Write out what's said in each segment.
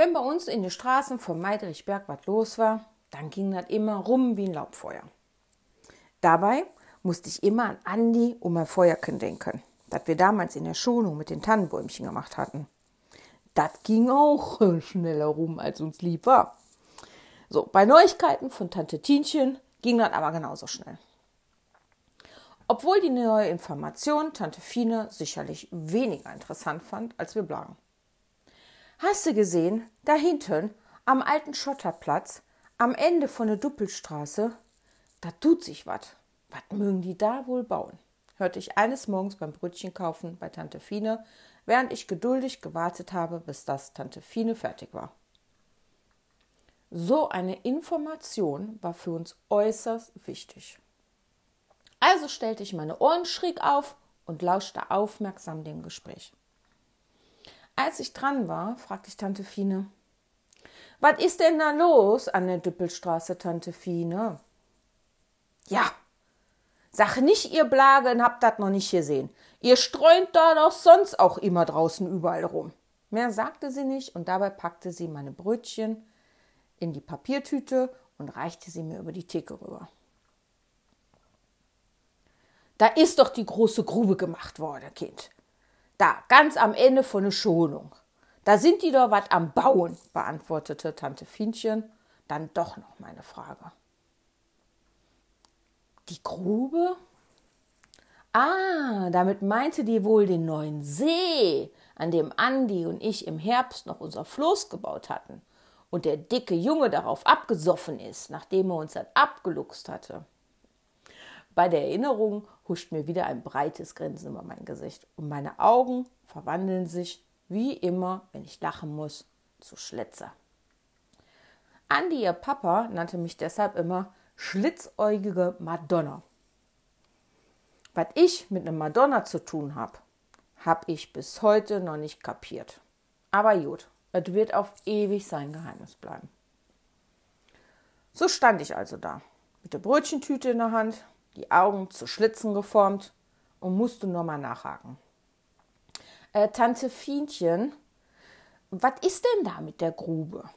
Wenn bei uns in den Straßen vom Meidrichberg was los war, dann ging das immer rum wie ein Laubfeuer. Dabei musste ich immer an Andi und mein Feuerkind denken, das wir damals in der Schonung mit den Tannenbäumchen gemacht hatten. Das ging auch schneller rum, als uns lieb war. So, bei Neuigkeiten von Tante Tienchen ging das aber genauso schnell. Obwohl die neue Information Tante Fine sicherlich weniger interessant fand, als wir blagen. Hast du gesehen, da hinten, am alten Schotterplatz, am Ende von der Duppelstraße, da tut sich was. Was mögen die da wohl bauen? hörte ich eines Morgens beim Brötchen kaufen bei Tante Fine, während ich geduldig gewartet habe, bis das Tante Fine fertig war. So eine Information war für uns äußerst wichtig. Also stellte ich meine Ohren schräg auf und lauschte aufmerksam dem Gespräch. Als ich dran war, fragte ich Tante Fine, was ist denn da los an der Düppelstraße, Tante Fine? Ja, sag nicht, ihr Blagen habt das noch nicht gesehen. Ihr streunt da doch sonst auch immer draußen überall rum. Mehr sagte sie nicht und dabei packte sie meine Brötchen in die Papiertüte und reichte sie mir über die Theke rüber. Da ist doch die große Grube gemacht worden, Kind. Da, ganz am Ende von der Schonung. Da sind die doch was am Bauen, beantwortete Tante Fienchen dann doch noch meine Frage. Die Grube? Ah, damit meinte die wohl den neuen See, an dem Andi und ich im Herbst noch unser Floß gebaut hatten und der dicke Junge darauf abgesoffen ist, nachdem er uns dann abgeluchst hatte. Bei der Erinnerung huscht mir wieder ein breites Grinsen über mein Gesicht und meine Augen verwandeln sich, wie immer, wenn ich lachen muss, zu Schletzer. Andi, ihr Papa, nannte mich deshalb immer schlitzäugige Madonna. Was ich mit einer Madonna zu tun habe, habe ich bis heute noch nicht kapiert. Aber gut, es wird auf ewig sein Geheimnis bleiben. So stand ich also da, mit der Brötchentüte in der Hand, die Augen zu Schlitzen geformt und musste nur mal nachhaken. Äh, Tante Fienchen, was ist denn da mit der Grube?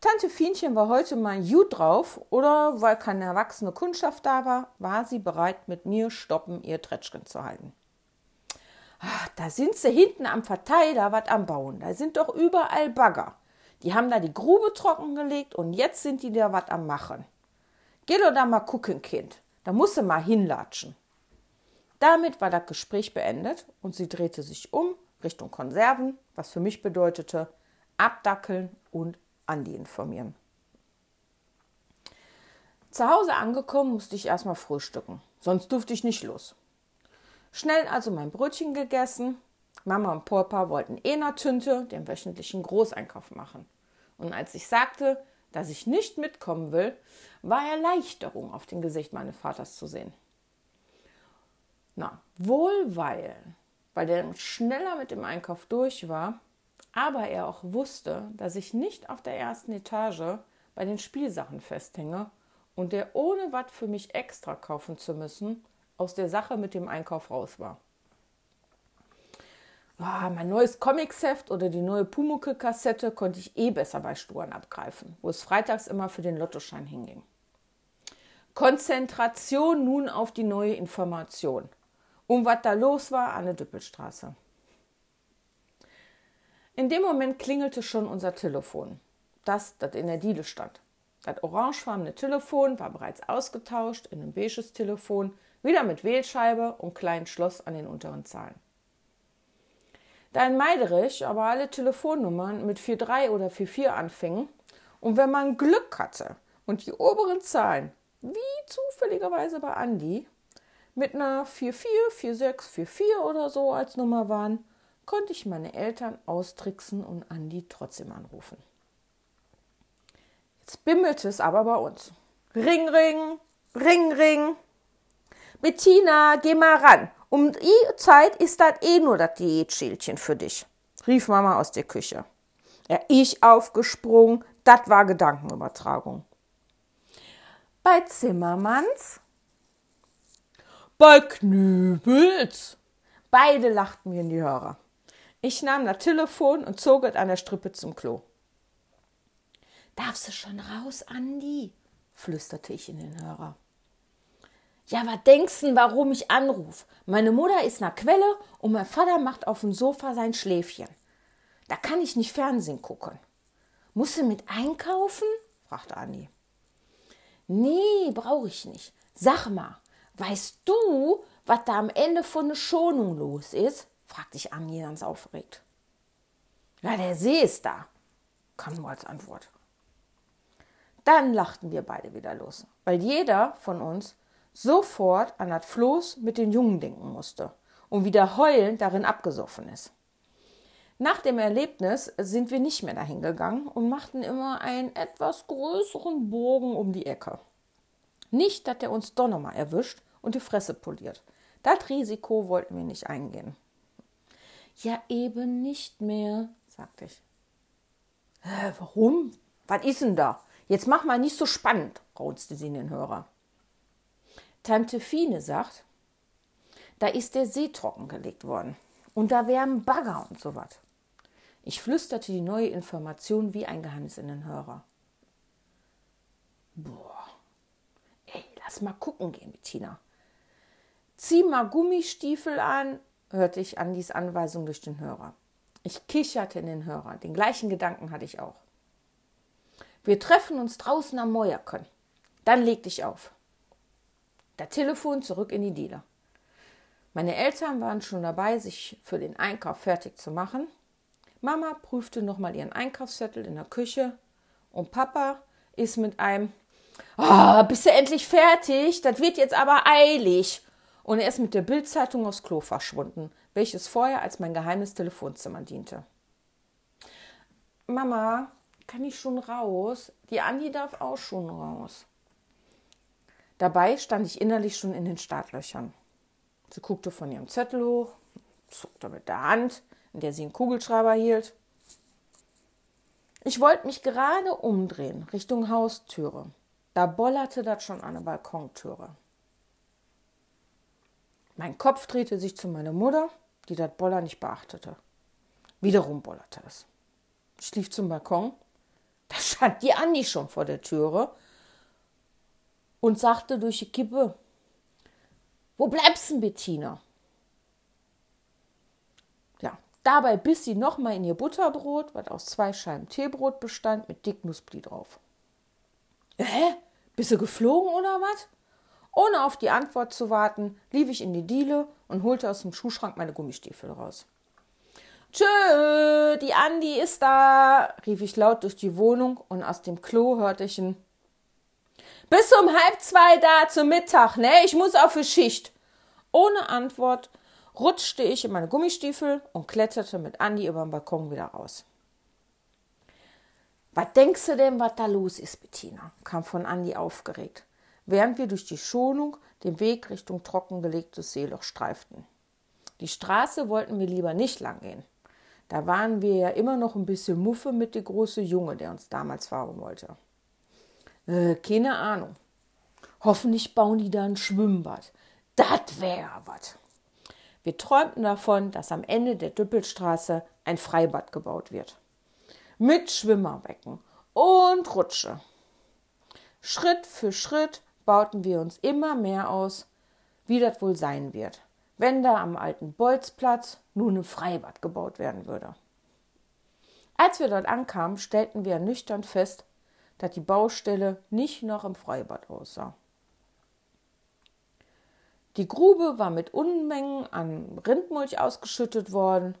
Tante Fienchen war heute mal gut drauf oder weil keine erwachsene Kundschaft da war, war sie bereit, mit mir stoppen, ihr Tretschgen zu halten. Ach, da sind sie hinten am Verteiler was am Bauen. Da sind doch überall Bagger. Die haben da die Grube trockengelegt und jetzt sind die da was am Machen. Geh doch da mal gucken, Kind. Da musst du mal hinlatschen. Damit war das Gespräch beendet und sie drehte sich um Richtung Konserven, was für mich bedeutete abdackeln und Andi informieren. Zu Hause angekommen musste ich erstmal frühstücken, sonst durfte ich nicht los. Schnell also mein Brötchen gegessen. Mama und Papa wollten eh nach Tünte den wöchentlichen Großeinkauf machen. Und als ich sagte, dass ich nicht mitkommen will, war Erleichterung auf dem Gesicht meines Vaters zu sehen. Na, wohl weil, weil der schneller mit dem Einkauf durch war, aber er auch wusste, dass ich nicht auf der ersten Etage bei den Spielsachen festhänge und der ohne was für mich extra kaufen zu müssen, aus der Sache mit dem Einkauf raus war oh, mein neues Comicsheft oder die neue Pumuckel-Kassette konnte ich eh besser bei Sturen abgreifen, wo es freitags immer für den Lottoschein hinging. Konzentration nun auf die neue Information. Um was da los war an der Düppelstraße. In dem Moment klingelte schon unser Telefon. Das, das in der Diele stand. Das orangefarbene Telefon war bereits ausgetauscht in ein beiges Telefon, wieder mit Wählscheibe und kleinen Schloss an den unteren Zahlen. In Meiderich aber alle Telefonnummern mit 43 oder 44 anfingen und wenn man Glück hatte und die oberen Zahlen, wie zufälligerweise bei Andi, mit einer 44, 46, 44 oder so als Nummer waren, konnte ich meine Eltern austricksen und Andi trotzdem anrufen. Jetzt bimmelte es aber bei uns. Ring, ring, ring, ring. Bettina, geh mal ran um die Zeit ist das eh nur das Diätschälchen für dich, rief Mama aus der Küche. Ja, ich aufgesprungen, das war Gedankenübertragung. Bei Zimmermanns? Bei Knübels? Beide lachten mir in die Hörer. Ich nahm das Telefon und zog es an der Strippe zum Klo. Darfst du schon raus, Andi? flüsterte ich in den Hörer. Ja, was denkst du, warum ich anruf? Meine Mutter ist nach Quelle und mein Vater macht auf dem Sofa sein Schläfchen. Da kann ich nicht Fernsehen gucken. Musst du mit einkaufen? fragte Andi. Nee, brauche ich nicht. Sag mal, weißt du, was da am Ende von der Schonung los ist? fragte ich Andi ganz aufgeregt. Na, der See ist da, kam nur als Antwort. Dann lachten wir beide wieder los, weil jeder von uns sofort an das Floß mit den Jungen denken musste und wieder heulend darin abgesoffen ist. Nach dem Erlebnis sind wir nicht mehr dahin gegangen und machten immer einen etwas größeren Bogen um die Ecke. Nicht, dass er uns doch nochmal erwischt und die Fresse poliert. Das Risiko wollten wir nicht eingehen. Ja, eben nicht mehr, sagte ich. Hä, warum? Was ist denn da? Jetzt mach mal nicht so spannend, raunzte sie in den Hörer. Tante Fine sagt, da ist der See trockengelegt worden und da wären Bagger und so was. Ich flüsterte die neue Information wie ein Geheimnis in den Hörer. Boah, ey, lass mal gucken gehen, Bettina. Zieh mal Gummistiefel an, hörte ich Andis Anweisung durch den Hörer. Ich kicherte in den Hörer. Den gleichen Gedanken hatte ich auch. Wir treffen uns draußen am Mäuerkön. Dann leg dich auf. Der Telefon zurück in die Diele. Meine Eltern waren schon dabei, sich für den Einkauf fertig zu machen. Mama prüfte nochmal ihren Einkaufszettel in der Küche und Papa ist mit einem oh, bist du endlich fertig? Das wird jetzt aber eilig. Und er ist mit der Bildzeitung aufs Klo verschwunden, welches vorher als mein geheimes Telefonzimmer diente. Mama, kann ich schon raus? Die Andi darf auch schon raus. Dabei stand ich innerlich schon in den Startlöchern. Sie guckte von ihrem Zettel hoch, zuckte mit der Hand, in der sie einen Kugelschreiber hielt. Ich wollte mich gerade umdrehen, Richtung Haustüre. Da bollerte das schon an der Balkontüre. Mein Kopf drehte sich zu meiner Mutter, die das Boller nicht beachtete. Wiederum bollerte es. Ich lief zum Balkon. Da stand die Andi schon vor der Türe und sagte durch die Kippe, wo bleibst denn, Bettina? Ja, dabei biss sie nochmal in ihr Butterbrot, was aus zwei Scheiben Teebrot bestand, mit dick Nussbli drauf. Hä? Bist du geflogen oder was? Ohne auf die Antwort zu warten, lief ich in die Diele und holte aus dem Schuhschrank meine Gummistiefel raus. Tschö, die Andi ist da, rief ich laut durch die Wohnung und aus dem Klo hörte ich ein bis um halb zwei da zum Mittag, ne? Ich muss auf die Schicht. Ohne Antwort rutschte ich in meine Gummistiefel und kletterte mit Andi über den Balkon wieder raus. Was denkst du denn, was da los ist, Bettina? kam von Andi aufgeregt, während wir durch die Schonung den Weg Richtung trockengelegtes Seeloch streiften. Die Straße wollten wir lieber nicht lang gehen. Da waren wir ja immer noch ein bisschen Muffe mit dem großen Junge, der uns damals fahren wollte. Äh, keine Ahnung. Hoffentlich bauen die da ein Schwimmbad. Das wäre was. Wir träumten davon, dass am Ende der Düppelstraße ein Freibad gebaut wird. Mit Schwimmerbecken und Rutsche. Schritt für Schritt bauten wir uns immer mehr aus, wie das wohl sein wird, wenn da am alten Bolzplatz nun ein Freibad gebaut werden würde. Als wir dort ankamen, stellten wir nüchtern fest, dass die Baustelle nicht noch im Freibad aussah. Die Grube war mit Unmengen an Rindmulch ausgeschüttet worden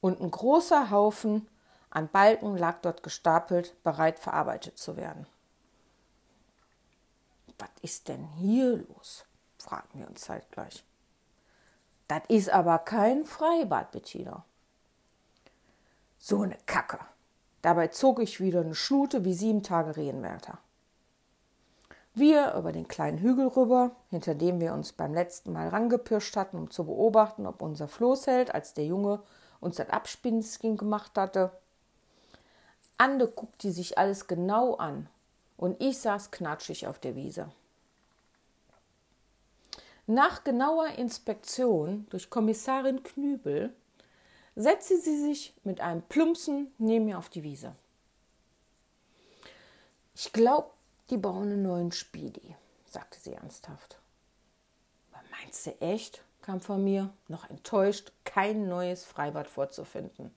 und ein großer Haufen an Balken lag dort gestapelt, bereit verarbeitet zu werden. Was ist denn hier los? fragten wir uns zeitgleich. Das ist aber kein Freibad, Bettina. So eine Kacke, Dabei zog ich wieder eine Schnute wie sieben Tage Rehenwärter. Wir über den kleinen Hügel rüber, hinter dem wir uns beim letzten Mal rangepirscht hatten, um zu beobachten, ob unser Floß hält, als der Junge uns das Abspinnskin gemacht hatte. Ande guckte sich alles genau an und ich saß knatschig auf der Wiese. Nach genauer Inspektion durch Kommissarin Knübel setzte sie sich mit einem Plumpsen neben mir auf die Wiese. Ich glaube, die bauen einen neuen Spieli, sagte sie ernsthaft. Meinst du echt? kam von mir, noch enttäuscht, kein neues Freibad vorzufinden.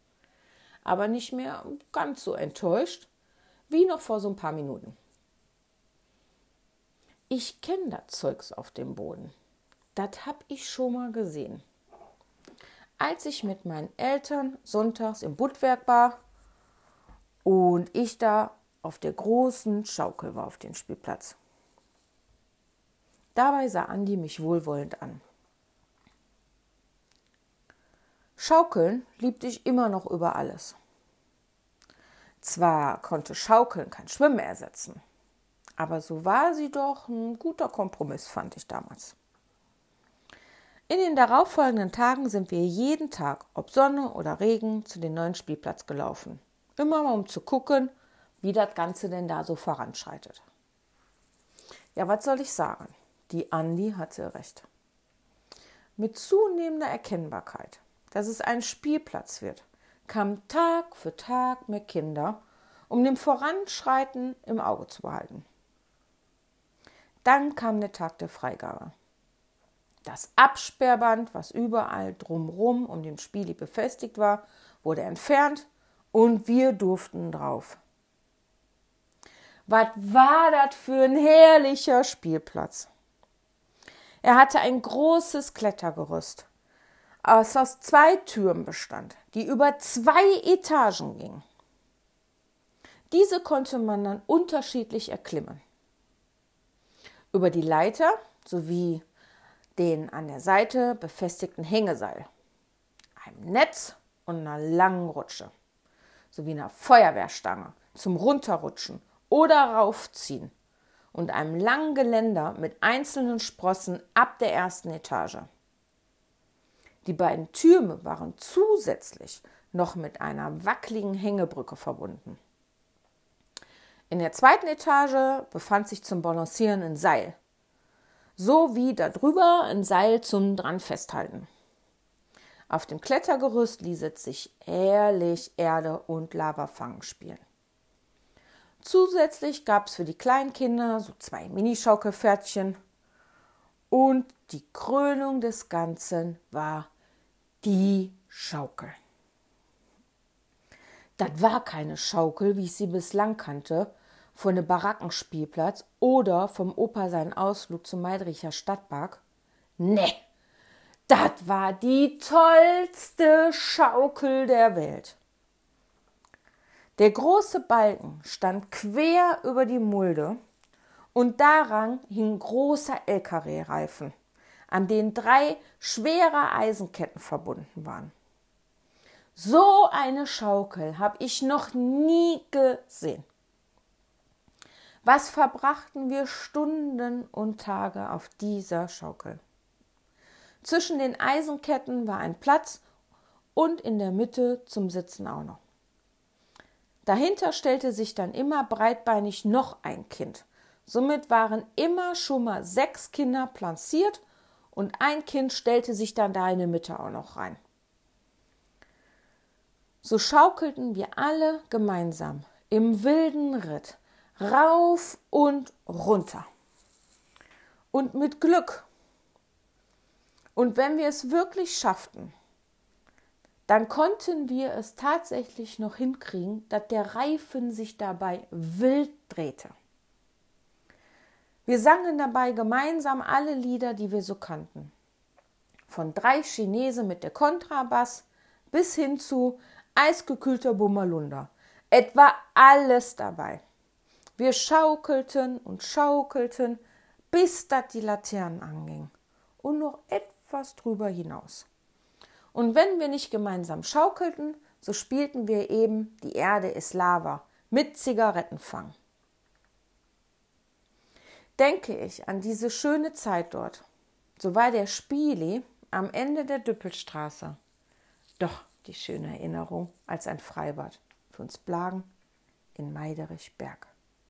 Aber nicht mehr ganz so enttäuscht wie noch vor so ein paar Minuten. Ich kenne das Zeugs auf dem Boden. Das hab ich schon mal gesehen. Als ich mit meinen Eltern sonntags im Buttwerk war und ich da auf der großen Schaukel war auf dem Spielplatz. Dabei sah Andi mich wohlwollend an. Schaukeln liebte ich immer noch über alles. Zwar konnte Schaukeln kein Schwimmen ersetzen, aber so war sie doch ein guter Kompromiss, fand ich damals. In den darauffolgenden Tagen sind wir jeden Tag, ob Sonne oder Regen, zu dem neuen Spielplatz gelaufen. Immer um zu gucken, wie das Ganze denn da so voranschreitet. Ja, was soll ich sagen? Die Andi hatte recht. Mit zunehmender Erkennbarkeit, dass es ein Spielplatz wird, kamen Tag für Tag mehr Kinder, um dem Voranschreiten im Auge zu behalten. Dann kam der Tag der Freigabe. Das Absperrband, was überall drumrum um den Spieli befestigt war, wurde entfernt und wir durften drauf. Was war das für ein herrlicher Spielplatz? Er hatte ein großes Klettergerüst, das aus zwei Türen bestand, die über zwei Etagen gingen. Diese konnte man dann unterschiedlich erklimmen. Über die Leiter sowie den an der Seite befestigten Hängeseil, einem Netz und einer langen Rutsche, sowie einer Feuerwehrstange zum Runterrutschen oder Raufziehen und einem langen Geländer mit einzelnen Sprossen ab der ersten Etage. Die beiden Türme waren zusätzlich noch mit einer wackeligen Hängebrücke verbunden. In der zweiten Etage befand sich zum Balancieren ein Seil, sowie darüber ein Seil zum dran festhalten. Auf dem Klettergerüst ließ es sich herrlich Erde und Lavafangen spielen. Zusätzlich gab es für die kleinen Kinder so zwei Minischaukelpferdchen. Und die Krönung des Ganzen war die Schaukel. Das war keine Schaukel, wie ich sie bislang kannte, von dem Barackenspielplatz oder vom Opa seinen Ausflug zum Meidricher Stadtpark. Nee, das war die tollste Schaukel der Welt. Der große Balken stand quer über die Mulde und daran hing großer LKW-Reifen, an denen drei schwere Eisenketten verbunden waren. So eine Schaukel habe ich noch nie gesehen. Was verbrachten wir Stunden und Tage auf dieser Schaukel? Zwischen den Eisenketten war ein Platz und in der Mitte zum Sitzen auch noch. Dahinter stellte sich dann immer breitbeinig noch ein Kind. Somit waren immer schon mal sechs Kinder planciert und ein Kind stellte sich dann da in die Mitte auch noch rein. So schaukelten wir alle gemeinsam im wilden Ritt rauf und runter. Und mit Glück. Und wenn wir es wirklich schafften, dann konnten wir es tatsächlich noch hinkriegen, dass der Reifen sich dabei wild drehte. Wir sangen dabei gemeinsam alle Lieder, die wir so kannten. Von drei Chinesen mit der Kontrabass bis hin zu eisgekühlter Bumalunda. Etwa alles dabei. Wir schaukelten und schaukelten, bis das die Laternen anging und noch etwas drüber hinaus. Und wenn wir nicht gemeinsam schaukelten, so spielten wir eben Die Erde ist Lava mit Zigarettenfang. Denke ich an diese schöne Zeit dort, so war der Spieli am Ende der Düppelstraße doch die schöne Erinnerung als ein Freibad für uns Blagen in Meiderichberg.